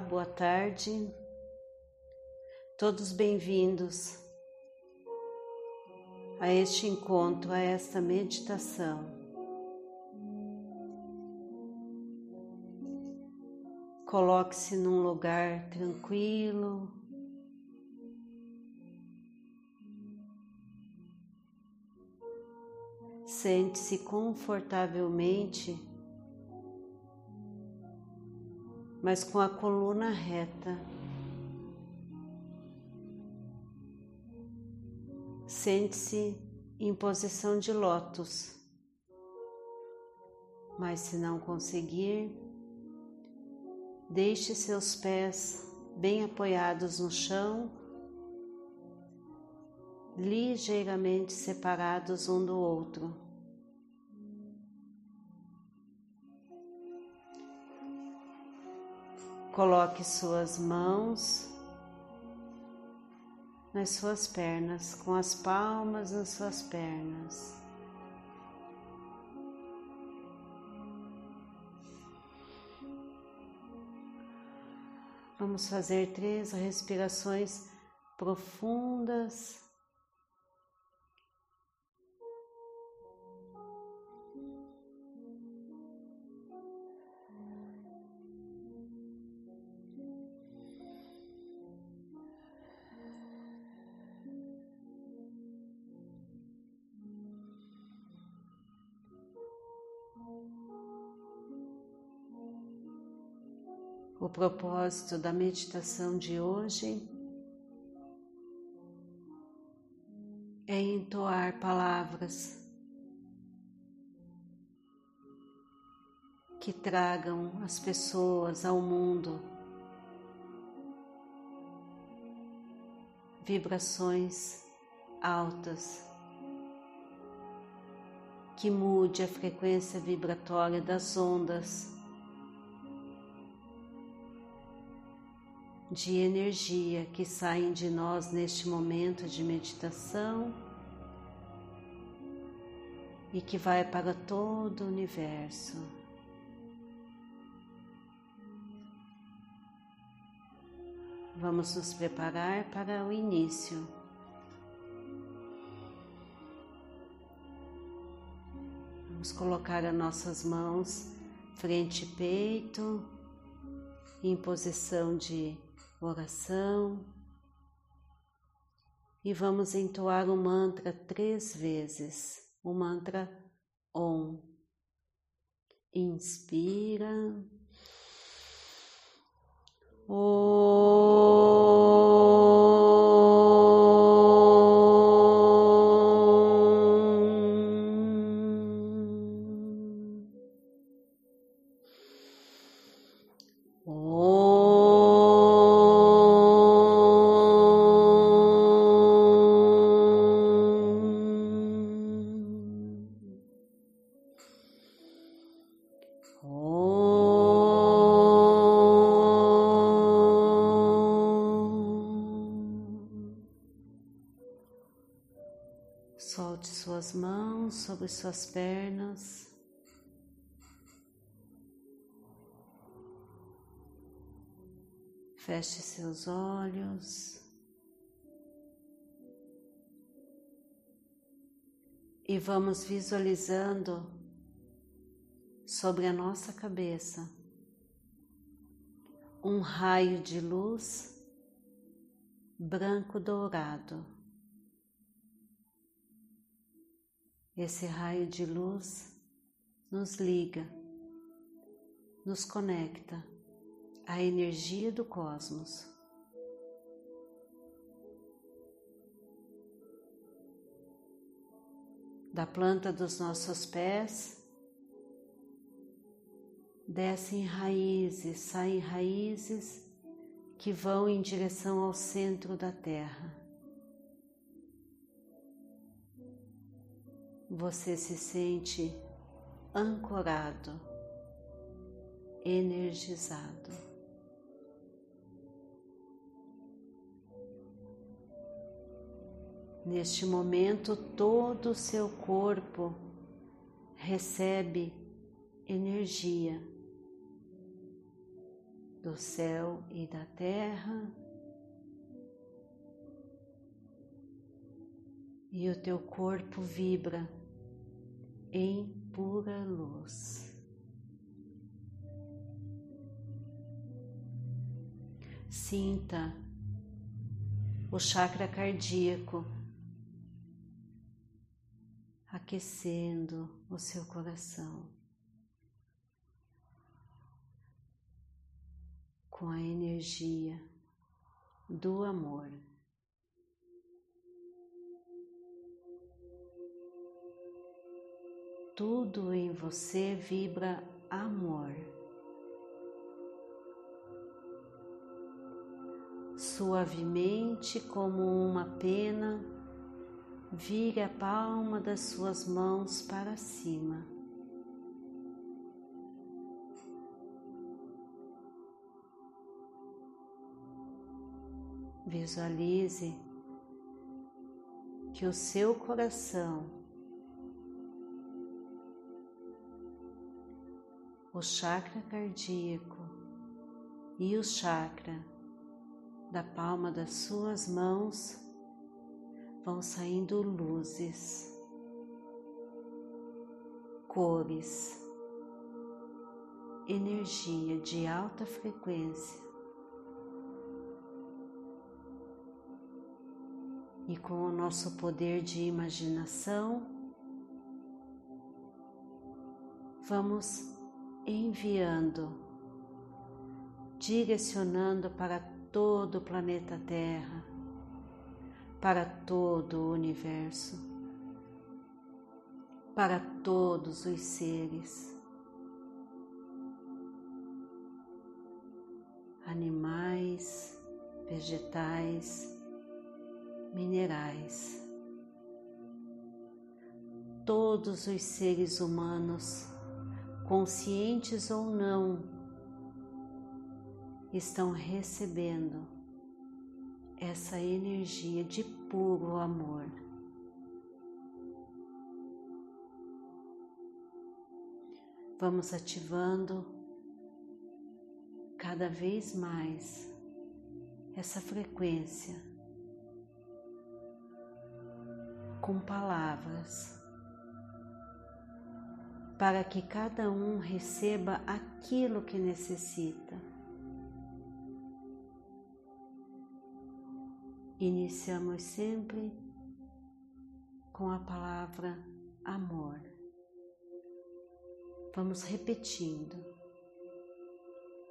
boa tarde. Todos bem-vindos a este encontro, a esta meditação. Coloque-se num lugar tranquilo. Sente-se confortavelmente mas com a coluna reta. Sente-se em posição de lótus, mas se não conseguir, deixe seus pés bem apoiados no chão, ligeiramente separados um do outro. Coloque suas mãos nas suas pernas, com as palmas nas suas pernas. Vamos fazer três respirações profundas. O propósito da meditação de hoje é entoar palavras que tragam as pessoas ao mundo. Vibrações altas, que mude a frequência vibratória das ondas de energia que saem de nós neste momento de meditação e que vai para todo o universo. Vamos nos preparar para o início. Vamos colocar as nossas mãos frente e peito, em posição de oração e vamos entoar o mantra três vezes. O mantra Om. Inspira. Om. Solte suas mãos sobre suas pernas. Feche seus olhos. E vamos visualizando sobre a nossa cabeça um raio de luz branco dourado. Esse raio de luz nos liga, nos conecta à energia do cosmos. Da planta dos nossos pés, descem raízes, saem raízes que vão em direção ao centro da Terra. Você se sente ancorado, energizado. Neste momento, todo o seu corpo recebe energia. do céu e da terra. E o teu corpo vibra em pura luz. Sinta o chakra cardíaco aquecendo o seu coração com a energia do amor. Tudo em você vibra amor. Suavemente, como uma pena, vire a palma das suas mãos para cima. Visualize que o seu coração, o chakra cardíaco e o chakra da palma das suas mãos vão saindo luzes, cores, energia de alta frequência. E com o nosso poder de imaginação, vamos enviando, direcionando para todo o planeta Terra para todo o universo, para todos os seres, animais, vegetais, minerais. Todos os seres humanos, conscientes ou não, estão recebendo essa energia de puro amor. Vamos ativando cada vez mais essa frequência com palavras para que cada um receba aquilo que necessita. Iniciamos sempre com a palavra amor. Vamos repetindo.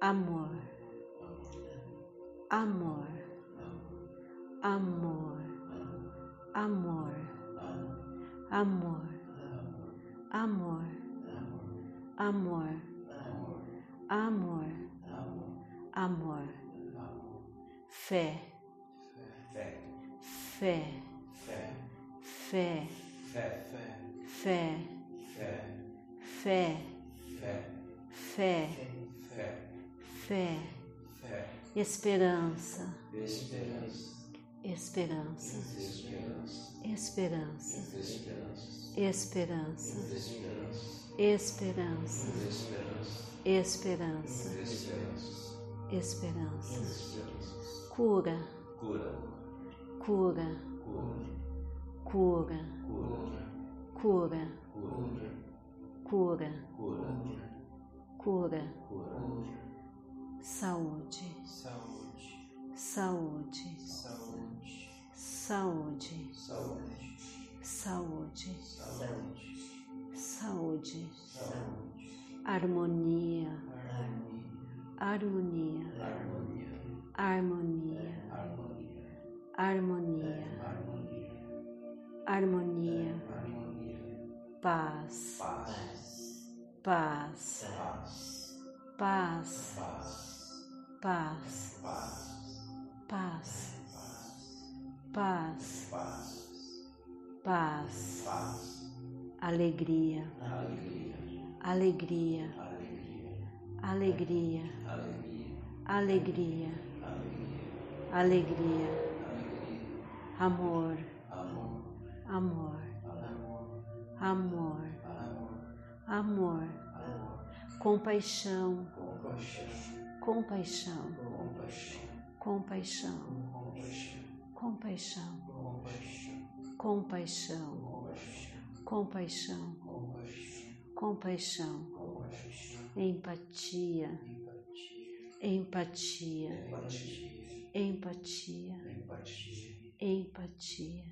Amor. Amor. Amor. Amor. Amor. Amor. Amor. Amor. Amor. Fé. Fé, fé, fé, fé, fé, fé, fé, fé, esperança, esperança, esperança, esperança, esperança, esperança, esperança, cura, cura. Cura, cura, cura, cura, cura, saúde, saúde, saúde, saúde, saúde, saúde, harmonia, harmonia, harmonia. Harmonia, harmonia, paz, paz, paz, paz, paz, paz, paz, alegria, alegria, alegria, alegria, alegria. Amor, amor, amor, amor, compaixão, compaixão, compaixão, compaixão, compaixão, compaixão, compaixão, compaixão, empatia, empatia, empatia,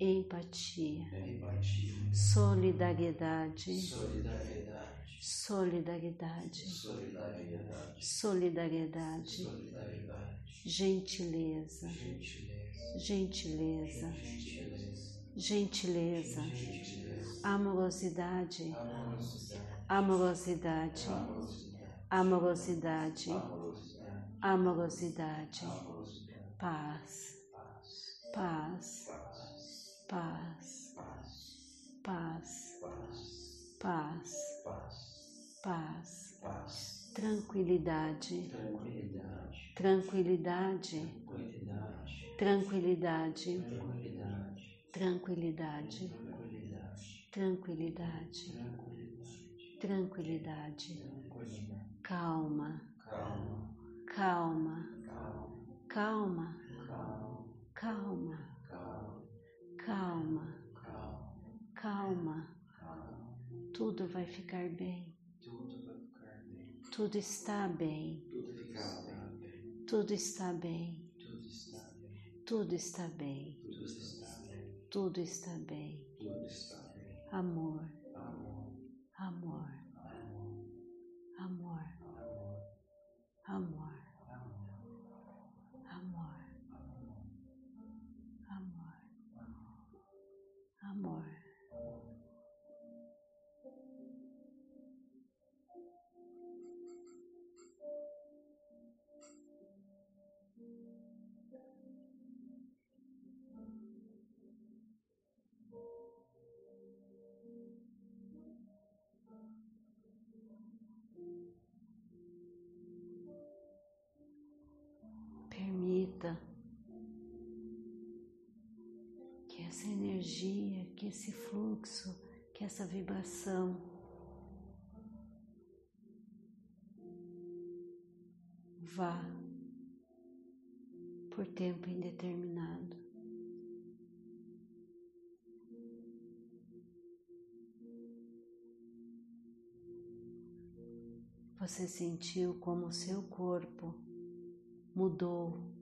empatia, empatia, solidariedade, solidariedade, solidariedade, gentileza, gentileza, gentileza, amorosidade, amorosidade, amorosidade, amorosidade, paz, paz, paz, paz, paz, paz, tranquilidade, tranquilidade, tranquilidade, tranquilidade, tranquilidade, tranquilidade, calma, calma, calma, calma, calma, calma, tudo vai ficar bem, tudo está bem, tudo está bem, tudo está bem, tudo está bem, amor, amor, amor, essa energia, que esse fluxo, que essa vibração vá por tempo indeterminado. Você sentiu como o seu corpo mudou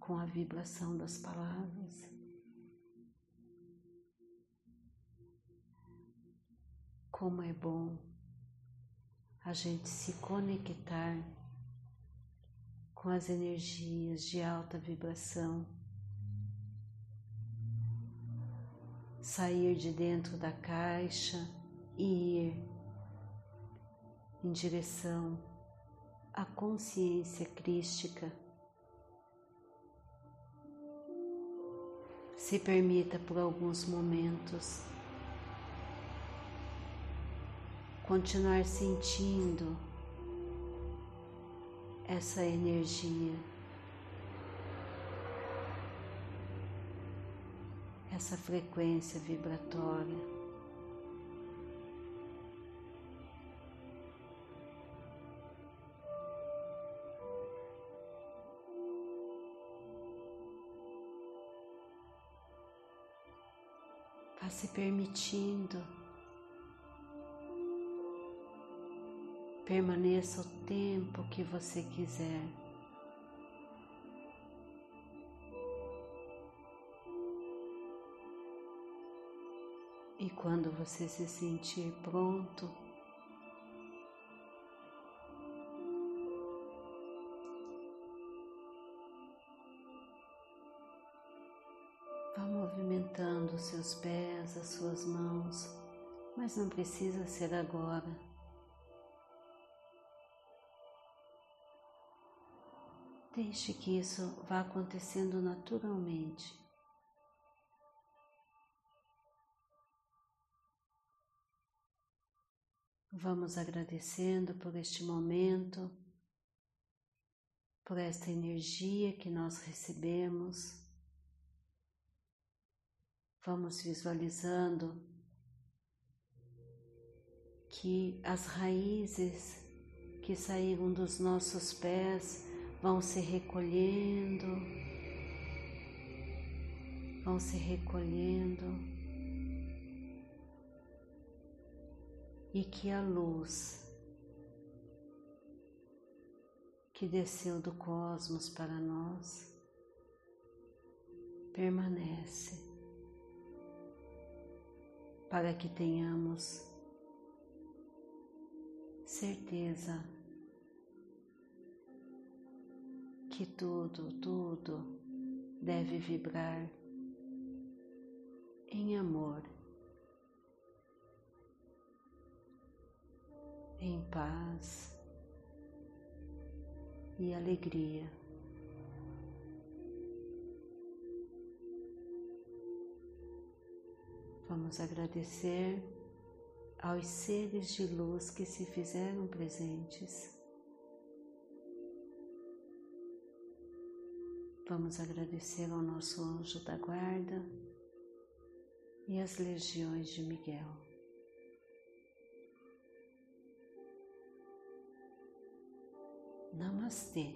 com a vibração das palavras. Como é bom a gente se conectar com as energias de alta vibração, sair de dentro da caixa e ir em direção à consciência crística. Se permita por alguns momentos continuar sentindo essa energia, essa frequência vibratória. Vá se permitindo. Permaneça o tempo que você quiser. E quando você se sentir pronto, vá movimentando os seus pés, as suas mãos, mas não precisa ser agora. Deixe que isso vá acontecendo naturalmente. Vamos agradecendo por este momento, por esta energia que nós recebemos. Vamos visualizando que as raízes que saíram dos nossos pés vão se recolhendo, vão se recolhendo. E que a luz que desceu do cosmos para nós permanece para que tenhamos certeza que tudo, tudo deve vibrar em amor, em paz e alegria. Vamos agradecer aos seres de luz que se fizeram presentes. Vamos agradecer ao nosso anjo da guarda e às legiões de Miguel. Namastê.